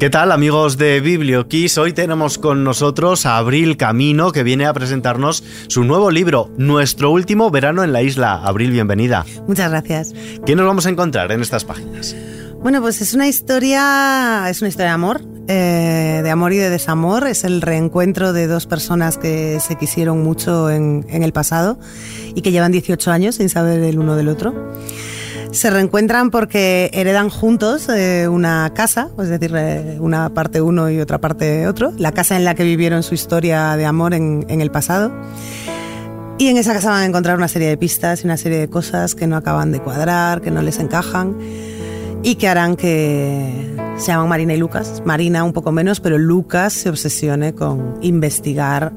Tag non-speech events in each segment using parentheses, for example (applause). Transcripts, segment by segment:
¿Qué tal amigos de BiblioKiss? Hoy tenemos con nosotros a Abril Camino que viene a presentarnos su nuevo libro, Nuestro último verano en la isla. Abril, bienvenida. Muchas gracias. ¿Qué nos vamos a encontrar en estas páginas? Bueno, pues es una historia, es una historia de amor, eh, de amor y de desamor. Es el reencuentro de dos personas que se quisieron mucho en, en el pasado y que llevan 18 años sin saber el uno del otro. Se reencuentran porque heredan juntos eh, una casa, es decir, eh, una parte uno y otra parte otro, la casa en la que vivieron su historia de amor en, el pasado. Y en esa casa van a encontrar una serie de pistas y una serie de cosas que no acaban de cuadrar, que no les encajan y que harán que se llaman Marina y Lucas. Marina un poco menos, pero Lucas se obsesione con investigar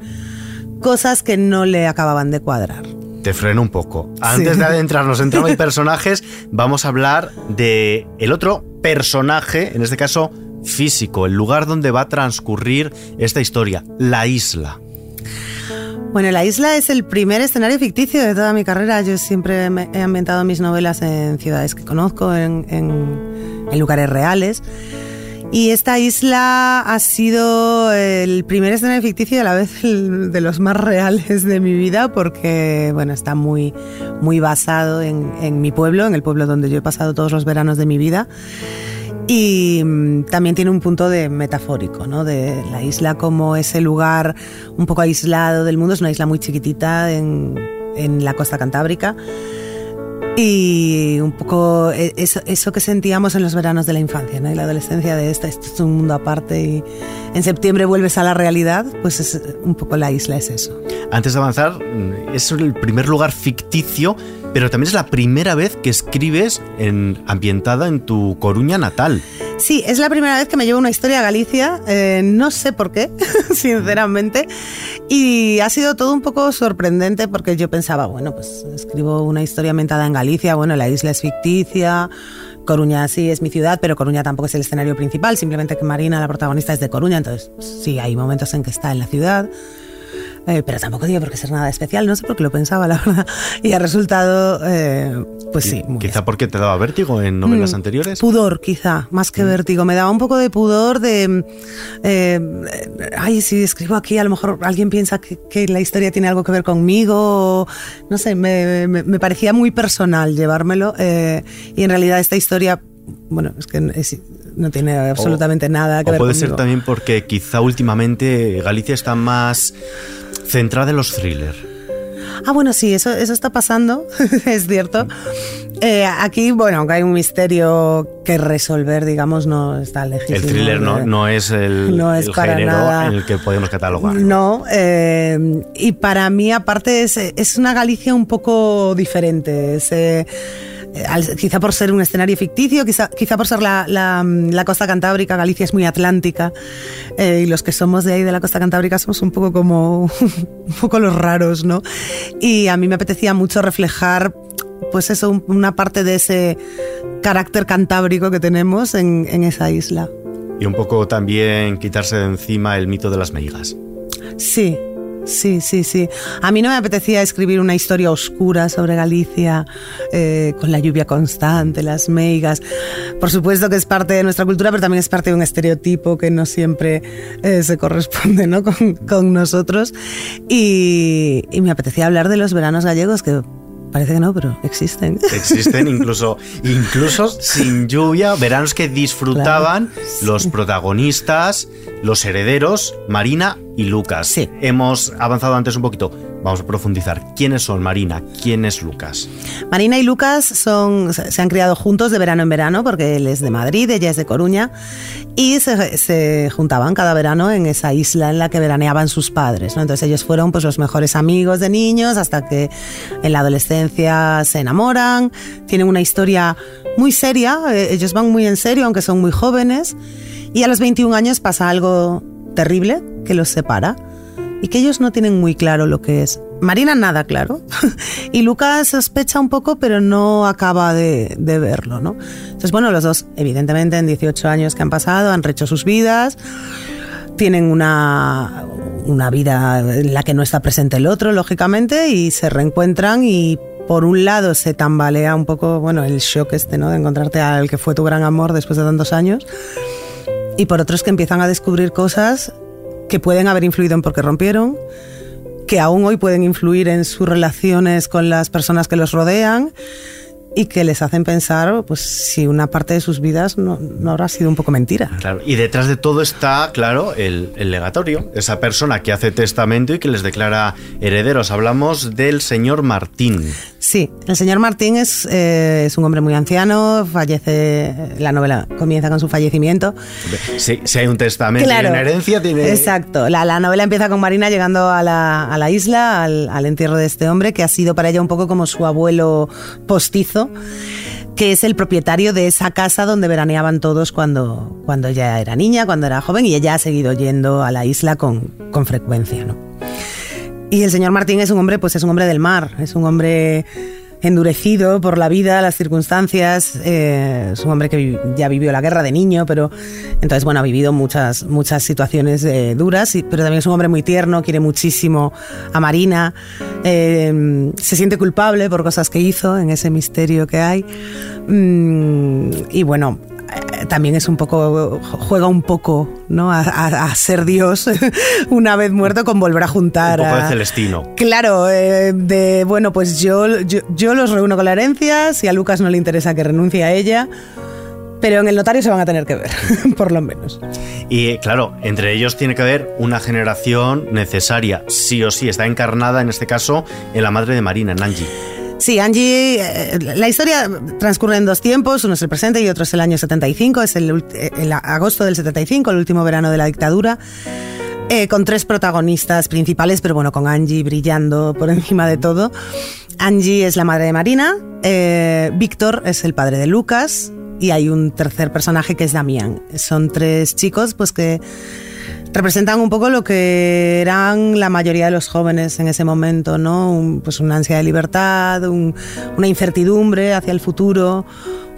cosas que no le acababan de cuadrar te freno un poco. Antes sí. de adentrarnos en trama y (laughs) personajes, vamos a hablar de el otro personaje, en este caso físico, el lugar donde va a transcurrir esta historia, la isla. Bueno, la isla es el primer escenario ficticio de toda mi carrera. Yo siempre he ambientado mis novelas en ciudades que conozco, en, en, en lugares reales. Y esta isla ha sido el primer escenario ficticio y a la vez de los más reales de mi vida porque, bueno, está muy, muy basado en, en, mi pueblo, en el pueblo donde yo he pasado todos los veranos de mi vida. Y mm, también tiene un punto de metafórico, ¿no? De la isla como ese lugar un poco aislado del mundo. Es una isla muy chiquitita en, en la costa cantábrica y un poco eso, eso, que sentíamos en los veranos de la infancia ¿no? y la adolescencia de esta, esto es un mundo aparte y en septiembre vuelves a la realidad, pues es un poco la isla es eso. Antes de avanzar, es el primer lugar ficticio, pero también es la primera vez que escribes en, ambientada en tu Coruña natal. Sí, es la primera vez que me llevo una historia a Galicia, eh, no sé por qué, (laughs) sinceramente, y ha sido todo un poco sorprendente porque yo pensaba, bueno, pues escribo una historia ambientada en Galicia, bueno, la isla es ficticia, Coruña sí es mi ciudad, pero Coruña tampoco es el escenario principal, simplemente que Marina, la protagonista, es de Coruña, entonces sí, hay momentos en que está en la ciudad. Eh, pero tampoco tiene por qué ser nada especial, no sé por qué lo pensaba, la verdad. Y ha resultado, eh, pues sí. Quizá porque te daba vértigo en novelas mm, anteriores. Pudor, quizá, más que mm. vértigo. Me daba un poco de pudor de. Eh, ay, si escribo aquí, a lo mejor alguien piensa que, que, la historia tiene algo que ver conmigo. O, no sé, me, me, me, parecía muy personal llevármelo. Y en realidad esta historia. Bueno, es que es, no tiene absolutamente o, nada que o ver puede conmigo. ser también porque quizá últimamente Galicia está más centrada en los thrillers. Ah, bueno, sí, eso, eso está pasando, (laughs) es cierto. Eh, aquí, bueno, aunque hay un misterio que resolver, digamos, no está legítimo. El thriller no, no es el, no es el para género nada. en el que podemos catalogar. No, eh, y para mí, aparte, es, es, una Galicia un poco diferente. Es, eh, quizá por ser un escenario ficticio, quizá, quizá por ser la, la, la, costa cantábrica, Galicia es muy atlántica eh, y los que somos de ahí de la costa cantábrica somos un poco como (laughs) un poco los raros, ¿no? Y a mí me apetecía mucho reflejar pues eso, una parte de ese carácter cantábrico que tenemos en, en esa isla. Y un poco también quitarse de encima el mito de las meigas. Sí, Sí, sí, sí. A mí no me apetecía escribir una historia oscura sobre Galicia, eh, con la lluvia constante, las meigas. Por supuesto que es parte de nuestra cultura, pero también es parte de un estereotipo que no siempre eh, se corresponde ¿no? (laughs) con, con nosotros. Y, y me apetecía hablar de los veranos gallegos, que Parece que no, pero existen. (laughs) Existen incluso, incluso sin lluvia, veranos que disfrutaban claro, sí. los protagonistas, los herederos, Marina y Lucas. Sí. Hemos avanzado antes un poquito. Vamos a profundizar. ¿Quiénes son Marina? ¿Quién es Lucas? Marina y Lucas son, se han criado juntos de verano en verano porque él es de Madrid, ella es de Coruña y se, juntaban cada verano en esa isla en la que veraneaban sus padres. ¿no? Entonces ellos fueron pues, los mejores amigos de niños hasta que en la adolescencia se enamoran. Tienen una historia muy seria, eh, ellos van muy en serio aunque son muy jóvenes y a los 21 años pasa algo terrible que los separa y que ellos no tienen muy claro lo que es. Marina nada claro (laughs) y Lucas sospecha un poco pero no acaba de, verlo, ¿no? Entonces bueno, los dos evidentemente en 18 años que han pasado han rehecho sus vidas, tienen una, una vida en la que no está presente el otro, lógicamente, y se reencuentran y por un lado se tambalea un poco, bueno, el shock este, ¿no? De encontrarte al que fue tu gran amor después de tantos años y por otros que empiezan a descubrir cosas que pueden haber influido en por qué rompieron, que aún hoy pueden influir en sus relaciones con las personas que los rodean y que les hacen pensar pues si una parte de sus vidas no, no habrá sido un poco mentira. Y detrás de todo está, claro, el, el, legatorio, esa persona que hace testamento y que les declara herederos. Hablamos del señor Martín. Sí, el señor Martín es, eh, es un hombre muy anciano, fallece, la novela comienza con su fallecimiento. Si, si hay un testamento y una herencia, tiene... Exacto, la, la, novela empieza con Marina llegando a la, a la isla, al, al entierro de este hombre, que ha sido para ella un poco como su abuelo postizo que es el propietario de esa casa donde veraneaban todos cuando, cuando ella era niña, cuando era joven, y ella ha seguido yendo a la isla con, con frecuencia. ¿no? Y el señor Martín es un hombre, pues es un hombre del mar, es un hombre endurecido por la vida, las circunstancias. Eh, es un hombre que ya vivió la guerra de niño, pero entonces, bueno, ha vivido muchas, muchas situaciones eh, duras, pero también es un hombre muy tierno, quiere muchísimo a Marina, eh, se siente culpable por cosas que hizo en ese misterio que hay. Mm, y bueno, también es un poco, juega un poco, ¿no? A, a, a, ser Dios (laughs) una vez muerto con volver a juntar. Un poco a, de Celestino. Claro, eh, de bueno, pues yo, yo, yo los reúno con la herencia, si a Lucas no le interesa que renuncie a ella. Pero en el notario se van a tener que ver, (laughs) por lo menos. Y claro, entre ellos tiene que haber una generación necesaria, sí o sí, está encarnada en este caso en la madre de Marina, en Angie. Sí, Angie, eh, la historia transcurre en dos tiempos, uno es el presente y otro es el año 75, es el, el agosto del 75, el último verano de la dictadura. Eh, con tres protagonistas principales, pero bueno, con Angie brillando por (laughs) encima de todo. Angie es la madre de Marina, eh, Víctor es el padre de Lucas y hay un tercer personaje que es Damián. Son tres chicos pues que representan un poco lo que eran la mayoría de los jóvenes en ese momento, ¿no? Pues una ansia de libertad, un, una incertidumbre hacia el futuro,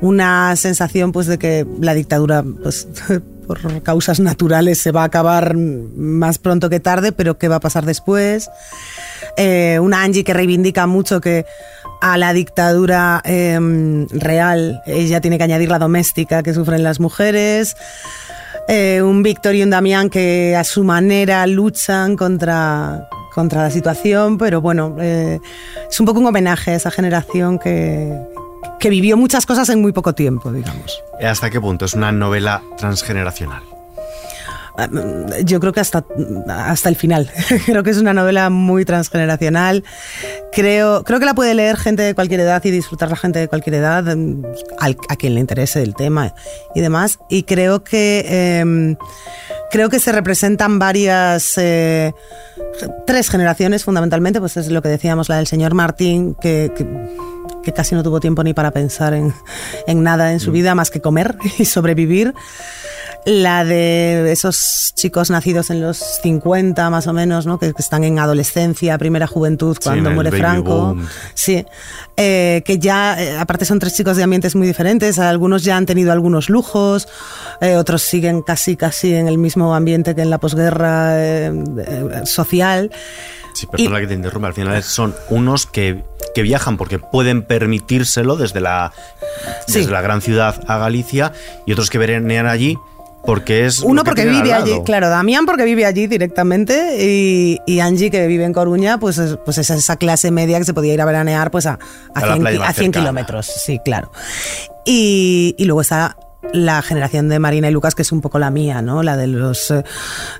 una sensación pues de que la dictadura pues (laughs) por causas naturales se va a acabar más pronto que tarde, pero qué va a pasar después. Eh, una Angie que reivindica mucho que a la dictadura eh, real ella tiene que añadir la doméstica que sufren las mujeres. Eh, un Víctor y un Damián que a su manera luchan contra, contra la situación, pero bueno, eh, es un poco un homenaje a esa generación que, que vivió muchas cosas en muy poco tiempo, digamos. ¿Hasta qué punto es una novela transgeneracional? Yo creo que hasta, hasta el final. (laughs) creo que es una novela muy transgeneracional. Creo, creo que la puede leer gente de cualquier edad y disfrutar la gente de cualquier edad, a, a quien le interese el tema y demás. Y creo que, eh, creo que se representan varias, eh, tres generaciones fundamentalmente, pues es lo que decíamos, la del señor Martín, que, que que casi no tuvo tiempo ni para pensar en, en, nada en su vida más que comer (laughs) y sobrevivir. La de esos chicos nacidos en los 50 más o menos, ¿no? que, que están en adolescencia, primera juventud, cuando sí, muere Franco. Boom. Sí, eh, que ya, eh, aparte son tres chicos de ambientes muy diferentes, algunos ya han tenido algunos lujos, eh, otros siguen casi, casi en el mismo ambiente que en la posguerra social. Sí, perdona y, que te interrumpa. Al final son unos que, que, viajan porque pueden permitírselo desde la, desde sí. la gran ciudad a Galicia y otros que veranean allí porque es uno porque vive allí claro Damián porque vive allí directamente y, y, Angie que vive en Coruña pues es, pues es esa clase media que se podía ir a veranear pues a, a, a 100, a 100 kilómetros sí claro y, y luego está la generación de Marina y Lucas, que es un poco la mía, ¿no? La de los,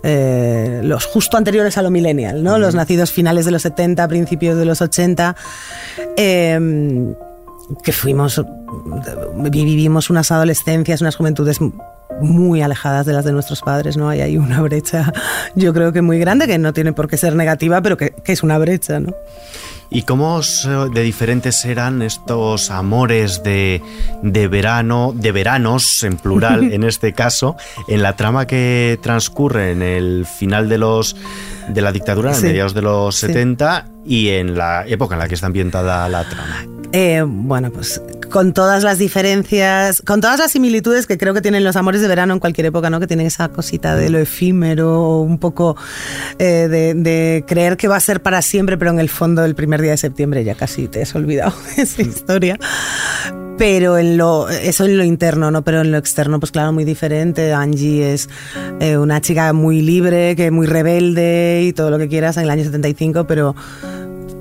eh, los justo anteriores a lo millennial, ¿no? Uh -huh. Los nacidos finales de los 70, principios de los 80. Eh, que fuimos, vivimos unas adolescencias, unas juventudes muy alejadas de las de nuestros padres, ¿no? Hay ahí una brecha, yo creo que muy grande, que no tiene por qué ser negativa, pero que, que es una brecha, ¿no? ¿Y cómo de diferentes eran estos amores de, de, verano, de veranos en plural (laughs) en este caso, en la trama que transcurre en el final de los de la dictadura, sí. en mediados de los sí. 70 y en la época en la que está ambientada la trama? Eh, bueno, pues con todas las diferencias, con todas las similitudes que creo que tienen los amores de verano en cualquier época, ¿no? Que tienen esa cosita de lo efímero, un poco eh, de, de, creer que va a ser para siempre, pero en el fondo el primer día de septiembre ya casi te has olvidado (laughs) de esa historia. Pero en lo, eso en lo interno, ¿no? Pero en lo externo, pues claro, muy diferente. Angie es eh, una chica muy libre, que muy rebelde y todo lo que quieras en el año 75, pero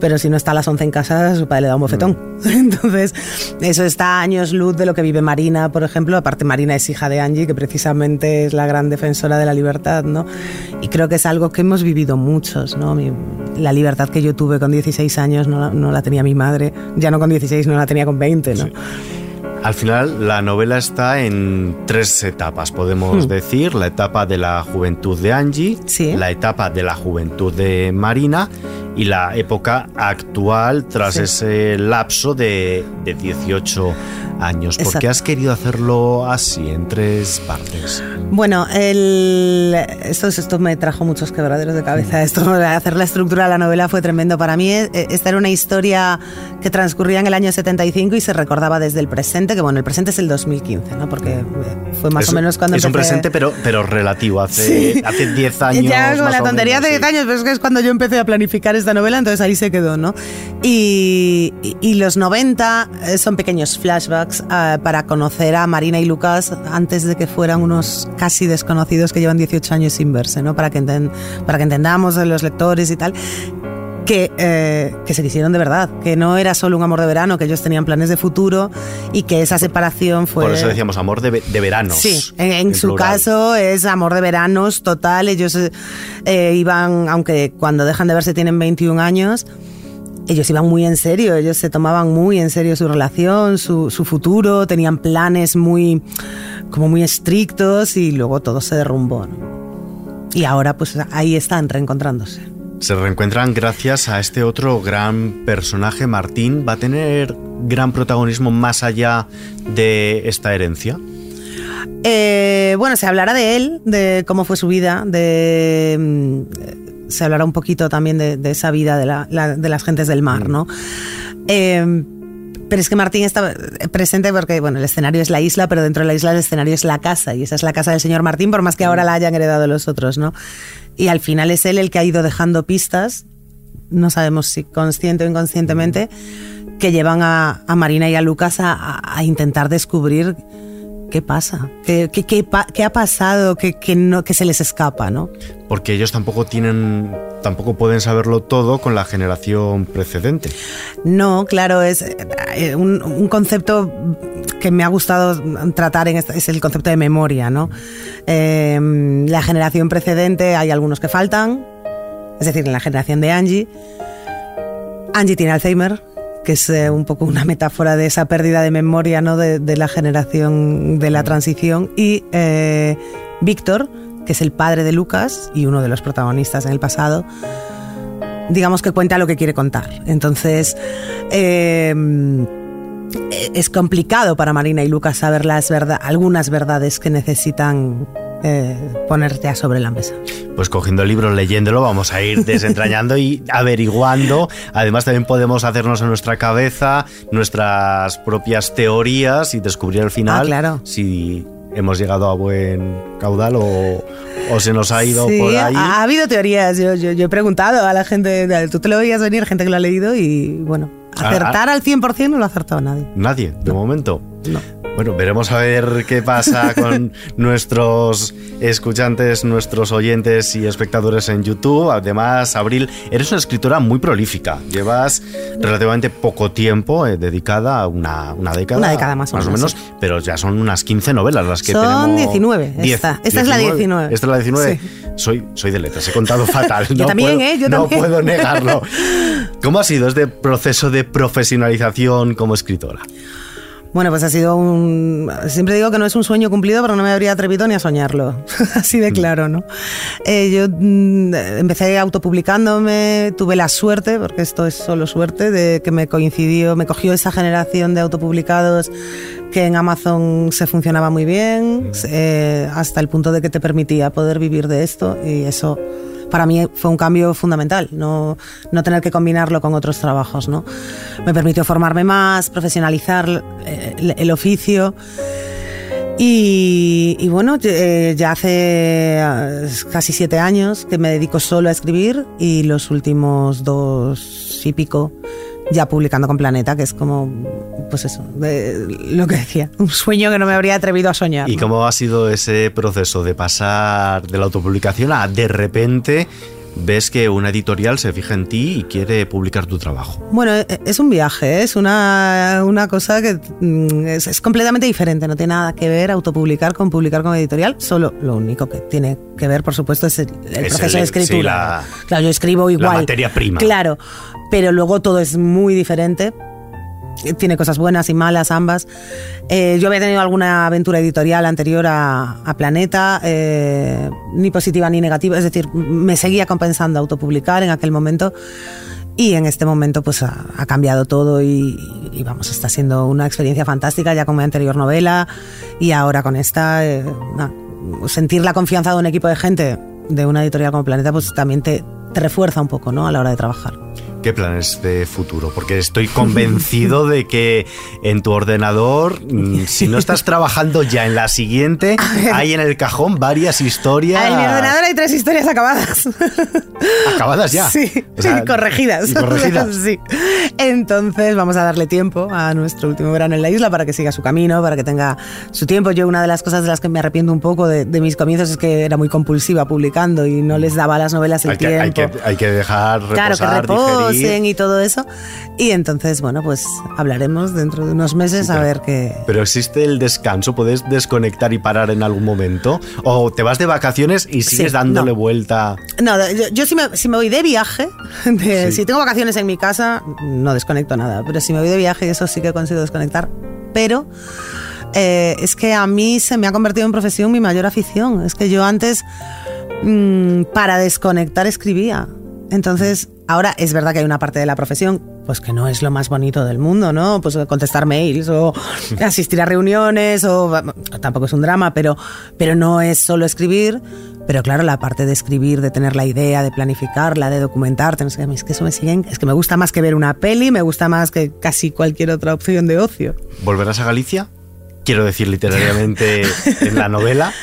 pero si no está a las 11 en casa, su padre le da un bofetón. Mm. (laughs) Entonces, eso está a años luz de lo que vive Marina, por ejemplo. Aparte, Marina es hija de Angie, que precisamente es la gran defensora de la libertad, ¿no? Y creo que es algo que hemos vivido muchos, ¿no? la libertad que yo tuve con 16 años no, no, la tenía mi madre, ya no con 16, no la tenía con 20, ¿no? Al final, la novela está en tres etapas, podemos hmm. decir. La etapa de la juventud de Angie, la etapa de la juventud de Marina y la época actual tras ese lapso de, de 18 años. ¿Por qué has querido hacerlo así, en tres partes? Bueno, el, esto, esto me trajo muchos quebraderos de cabeza. Esto, (laughs) hacer la estructura de la novela fue tremendo para mí. Eh, esta era una historia que transcurría en el año 75 y se recordaba desde el presente, que bueno, el presente es el 2015, ¿no? Porque eh, fue más o menos cuando Es un presente, pero, pero relativo, hace, hace 10 (laughs) años. Ya, con la tontería de 10 años, pero es que es cuando yo empecé a planificar esta novela, entonces ahí se quedó, ¿no? Y, y, y los 90 eh, son pequeños flashbacks eh, para conocer a Marina y Lucas antes de que fueran unos casi desconocidos que llevan 18 años sin verse, ¿no? Para que, para que entendamos los lectores y tal. Que, eh, que, se quisieron de verdad, que no era solo un amor de verano, que ellos tenían planes de futuro y que esa separación fue... Por eso decíamos amor de, de veranos. Sí, en, su caso es amor de veranos total, ellos eh, iban, aunque cuando dejan de verse tienen 21 años, ellos iban muy en serio, ellos se tomaban muy en serio su relación, su, futuro, tenían planes muy, como muy estrictos y luego todo se derrumbó. Y ahora pues ahí están reencontrándose. Se reencuentran gracias a este otro gran personaje, Martín. ¿Va a tener gran protagonismo más allá de esta herencia? Eh, bueno, se hablará de él, de cómo fue su vida, de se hablará un poquito también de, esa vida de, las gentes del mar, mm. ¿no? Eh, pero es que Martín está presente porque, bueno, el escenario es la isla, pero dentro de la isla el escenario es la casa, y esa es la casa del señor Martín, por más que ahora la hayan heredado los otros, ¿no? Y al final es él el que ha ido dejando pistas, no sabemos si consciente o inconscientemente, que llevan a, Marina y a Lucas a intentar descubrir ¿Qué pasa? ¿Qué, qué, ha pasado que, no, que se les escapa? ¿no? Porque ellos tampoco tienen, tampoco pueden saberlo todo con la generación precedente. No, claro, es eh, un, concepto que me ha gustado tratar en es el concepto de memoria. ¿no? Em, la generación precedente hay algunos que faltan, es decir, en la generación de Angie. Angie tiene Alzheimer, que es eh, un poco una metáfora de esa pérdida de memoria ¿no? de, la generación de la transición. Y eh, Víctor, que es el padre de Lucas y uno de los protagonistas en el pasado, digamos que cuenta lo que quiere contar. Entonces, eh, es complicado para Marina y Lucas saber las verdad, algunas verdades que necesitan eh, ponerte a sobre la mesa. Pues cogiendo el libro, leyéndolo, vamos a ir desentrañando y (laughs) averiguando. Además, también podemos hacernos en nuestra cabeza nuestras propias teorías y descubrir al final ah, claro. si hemos llegado a buen caudal o, se nos ha ido por ahí. Ha, ha habido teorías. Yo, yo, he preguntado a la gente, tú te lo veías venir, gente que lo ha leído y bueno, ah, acertar ah. al 100% no lo ha acertado nadie. Nadie, de momento. No. Bueno, veremos a ver qué pasa (laughs) con nuestros escuchantes, nuestros oyentes y espectadores en YouTube. Además, Abril, eres una escritora muy prolífica. Llevas relativamente poco tiempo eh, dedicada a una, una, década. Una década más o menos. pero ya son unas 15 novelas las que son tenemos. Son 19. esta, esta es la 19. Esta es la 19. Soy, soy de letras, he contado fatal. (laughs) Yo también, ¿eh? Yo no puedo negarlo. (laughs) ¿Cómo ha sido este proceso de profesionalización como escritora? Bueno, pues ha sido un... Siempre digo que no es un sueño cumplido, pero no me habría atrevido ni a soñarlo. (laughs) Así de mm. claro, ¿no? Eh, yo mm, empecé autopublicándome, tuve la suerte, porque esto es solo suerte, de que me coincidió, me cogió esa generación de autopublicados que en Amazon se funcionaba muy bien, mm. eh, hasta el punto de que te permitía poder vivir de esto y eso para mí fue un cambio fundamental, no, no tener que combinarlo con otros trabajos. ¿no? Me permitió formarme más, profesionalizar eh, el, oficio. Y, bueno, eh, ya hace eh, casi siete años que me dedico solo a escribir y los últimos dos y pico ya publicando con Planeta, que es como, pues eso, lo que decía, un sueño que no me habría atrevido a soñar. ¿Y cómo ha sido ese proceso de pasar de la autopublicación a de repente ves que una editorial se fija en ti y quiere publicar tu trabajo. Bueno, e, es un viaje, ¿eh? es una, una cosa que mm, es, completamente diferente, no tiene nada que ver autopublicar con publicar con editorial, solo lo único que tiene que ver, por supuesto, es el, proceso de escritura. claro, yo escribo igual. La materia prima. Claro, pero luego todo es muy diferente tiene cosas buenas y malas ambas. Eh, yo había tenido alguna aventura editorial anterior a, Planeta, eh, ni positiva ni negativa, es decir, me seguía compensando autopublicar en aquel momento. Y en este momento pues ha, cambiado todo y, vamos, está siendo una experiencia fantástica ya con mi anterior novela y ahora con esta, eh, sentir la confianza de un equipo de gente de una editorial como Planeta pues también te, te refuerza un poco ¿no? a la hora de trabajar. ¿Qué planes de futuro? Porque estoy convencido de que en tu ordenador, mm, si no estás trabajando ya en la siguiente, hay en el cajón varias historias. En mi ordenador hay tres historias acabadas. ¿Acabadas ya? Sí, corregidas. corregidas. (laughs) sí. Entonces vamos a darle tiempo a nuestro último verano en la isla para que siga su camino, para que tenga su tiempo. Yo una de las cosas de las que me arrepiento un poco de, mis comienzos es que era muy compulsiva publicando y no les daba a las novelas el tiempo. hay, que, hay, que, dejar reposar, claro, que y todo eso. Y entonces, bueno, pues hablaremos dentro de unos meses a ver qué. Pero existe el descanso, puedes desconectar y parar en algún momento. O te vas de vacaciones y sigues dándole vuelta. No, yo, si, me, si, me, voy de viaje, (laughs) si tengo vacaciones en mi casa, no desconecto nada. Pero si me voy de viaje, eso sí que consigo desconectar. Pero. Eh, es que a mí se me ha convertido en profesión mi mayor afición. Es que yo antes, mm, para desconectar, escribía. Entonces, ahora es verdad que hay una parte de la profesión, pues que no es lo más bonito del mundo, ¿no? Pues contestar mails o (laughs) asistir a reuniones o tampoco es un drama, pero, pero no es solo escribir. Pero claro, la parte de escribir, de tener la idea, de planificarla, de documentarte, no sé, es que eso me siguen, es que me gusta más que ver una peli, me gusta más que casi cualquier otra opción de ocio. ¿Volverás a Galicia? Quiero decir literariamente en la novela. (laughs)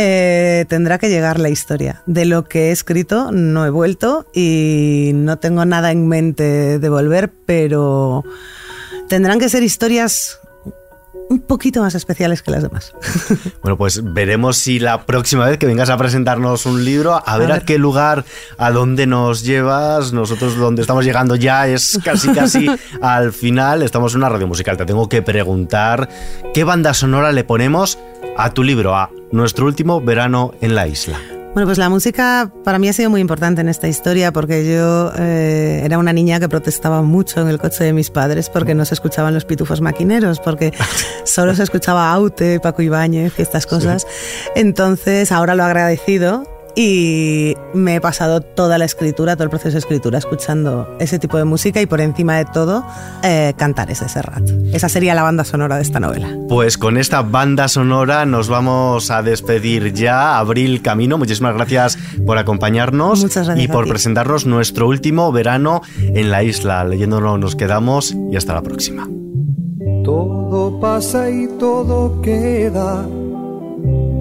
Eh, tendrá que llegar la historia. De lo que he escrito no he vuelto y no tengo nada en mente de volver, pero tendrán que ser historias un poquito más especiales que las demás. (laughs) Bueno, pues veremos si la próxima vez que vengas a presentarnos un libro, a, ver, a qué lugar, a dónde nos llevas. Nosotros donde estamos llegando ya es casi (laughs) casi al final. Estamos en una radio musical. Te tengo que preguntar qué banda sonora le ponemos a tu libro, a nuestro último verano en la isla. Bueno, pues la música para mí ha sido muy importante en esta historia porque yo eh, era una niña que protestaba mucho en el coche de mis padres porque no se escuchaban los pitufos maquineros, porque (laughs) solo se escuchaba Aute, Paco Ibáñez y estas cosas. Entonces ahora lo he agradecido y me he pasado toda la escritura, todo el proceso de escritura escuchando ese tipo de música y por encima de todo eh, cantar ese Serrat. Esa sería la banda sonora de esta novela. Pues con esta banda sonora nos vamos a despedir ya. Abril Camino, muchísimas gracias por acompañarnos y por presentarnos nuestro último verano en la isla. Leyéndolo nos quedamos y hasta la próxima. Todo pasa y todo queda